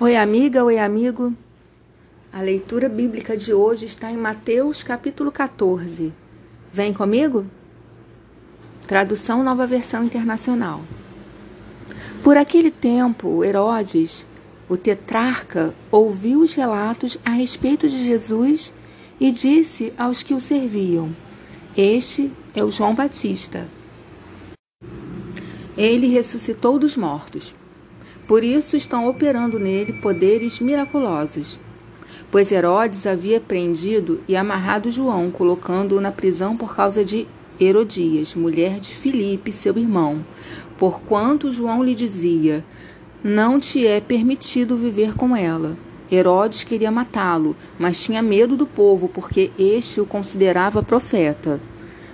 Oi, amiga, oi, amigo. A leitura bíblica de hoje está em Mateus, capítulo 14. Vem comigo? Tradução Nova Versão Internacional. Por aquele tempo, Herodes, o tetrarca, ouviu os relatos a respeito de Jesus e disse aos que o serviam: Este é o João Batista. Ele ressuscitou dos mortos. Por isso estão operando nele poderes miraculosos. Pois Herodes havia prendido e amarrado João, colocando-o na prisão por causa de Herodias, mulher de Filipe, seu irmão, porquanto João lhe dizia: Não te é permitido viver com ela. Herodes queria matá-lo, mas tinha medo do povo, porque este o considerava profeta.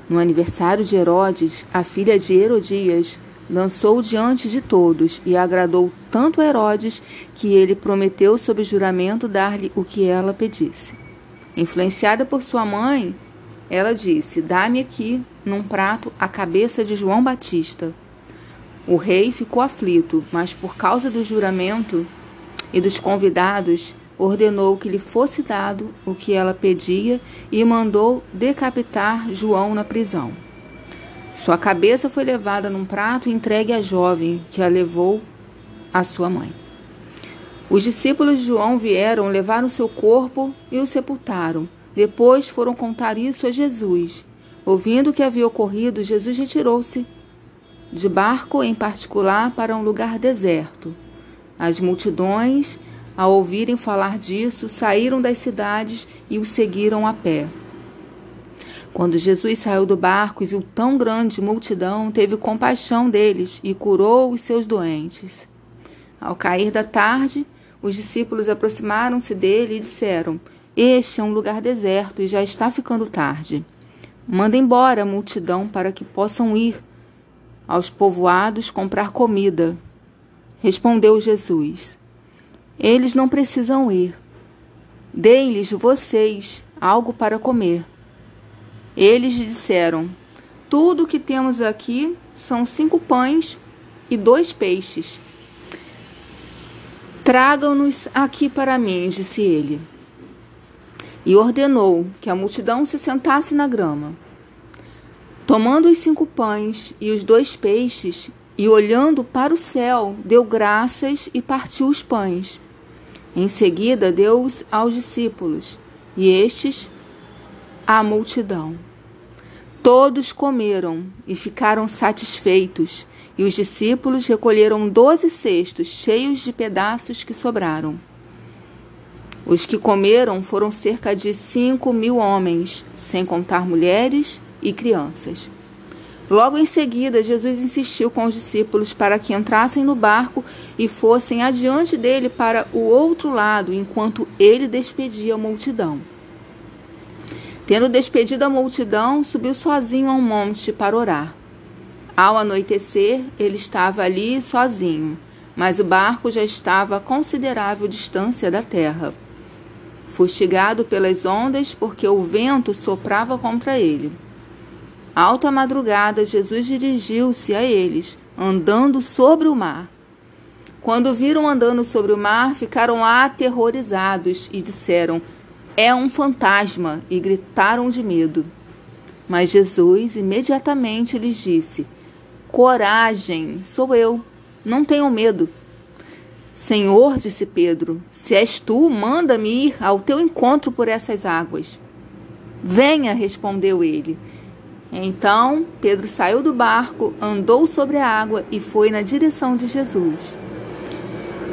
No aniversário de Herodes, a filha de Herodias lançou diante de todos e agradou tanto Herodes que ele prometeu sob juramento dar-lhe o que ela pedisse. Influenciada por sua mãe, ela disse: Dá-me aqui, num prato, a cabeça de João Batista. O rei ficou aflito, mas por causa do juramento e dos convidados, ordenou que lhe fosse dado o que ela pedia e mandou decapitar João na prisão. Sua cabeça foi levada num prato e entregue à jovem, que a levou à sua mãe. Os discípulos de João vieram, levaram seu corpo e o sepultaram. Depois foram contar isso a Jesus. Ouvindo o que havia ocorrido, Jesus retirou-se de barco em particular para um lugar deserto. As multidões, ao ouvirem falar disso, saíram das cidades e o seguiram a pé. Quando Jesus saiu do barco e viu tão grande multidão, teve compaixão deles e curou os seus doentes. Ao cair da tarde, os discípulos aproximaram-se dele e disseram: Este é um lugar deserto e já está ficando tarde. Manda embora a multidão para que possam ir aos povoados comprar comida. Respondeu Jesus: Eles não precisam ir. Deem-lhes vocês algo para comer. Eles disseram: Tudo o que temos aqui são cinco pães e dois peixes. Tragam-nos aqui para mim, disse ele. E ordenou que a multidão se sentasse na grama. Tomando os cinco pães e os dois peixes, e olhando para o céu, deu graças e partiu os pães. Em seguida, deu-os aos discípulos, e estes à multidão. Todos comeram e ficaram satisfeitos, e os discípulos recolheram doze cestos cheios de pedaços que sobraram. Os que comeram foram cerca de cinco mil homens, sem contar mulheres e crianças. Logo em seguida, Jesus insistiu com os discípulos para que entrassem no barco e fossem adiante dele para o outro lado, enquanto ele despedia a multidão. Tendo despedido a multidão, subiu sozinho a um monte para orar. Ao anoitecer, ele estava ali sozinho, mas o barco já estava a considerável distância da terra. Fustigado pelas ondas, porque o vento soprava contra ele. Alta madrugada, Jesus dirigiu-se a eles, andando sobre o mar. Quando viram andando sobre o mar, ficaram aterrorizados e disseram: é um fantasma, e gritaram de medo. Mas Jesus imediatamente lhes disse: Coragem, sou eu, não tenham medo. Senhor, disse Pedro, se és tu, manda-me ir ao teu encontro por essas águas. Venha, respondeu ele. Então Pedro saiu do barco, andou sobre a água e foi na direção de Jesus.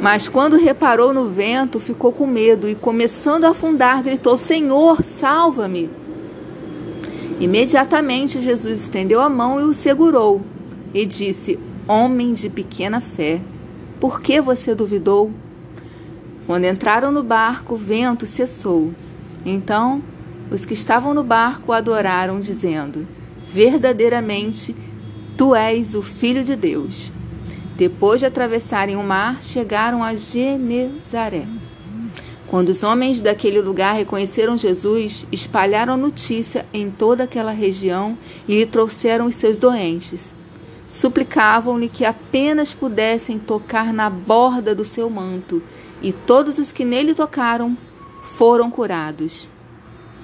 Mas quando reparou no vento, ficou com medo e, começando a afundar, gritou: Senhor, salva-me! Imediatamente Jesus estendeu a mão e o segurou e disse: Homem de pequena fé, por que você duvidou? Quando entraram no barco, o vento cessou. Então, os que estavam no barco adoraram, dizendo: Verdadeiramente, tu és o Filho de Deus. Depois de atravessarem o mar, chegaram a Genezaré. Quando os homens daquele lugar reconheceram Jesus, espalharam a notícia em toda aquela região e lhe trouxeram os seus doentes. suplicavam-lhe que apenas pudessem tocar na borda do seu manto, e todos os que nele tocaram foram curados.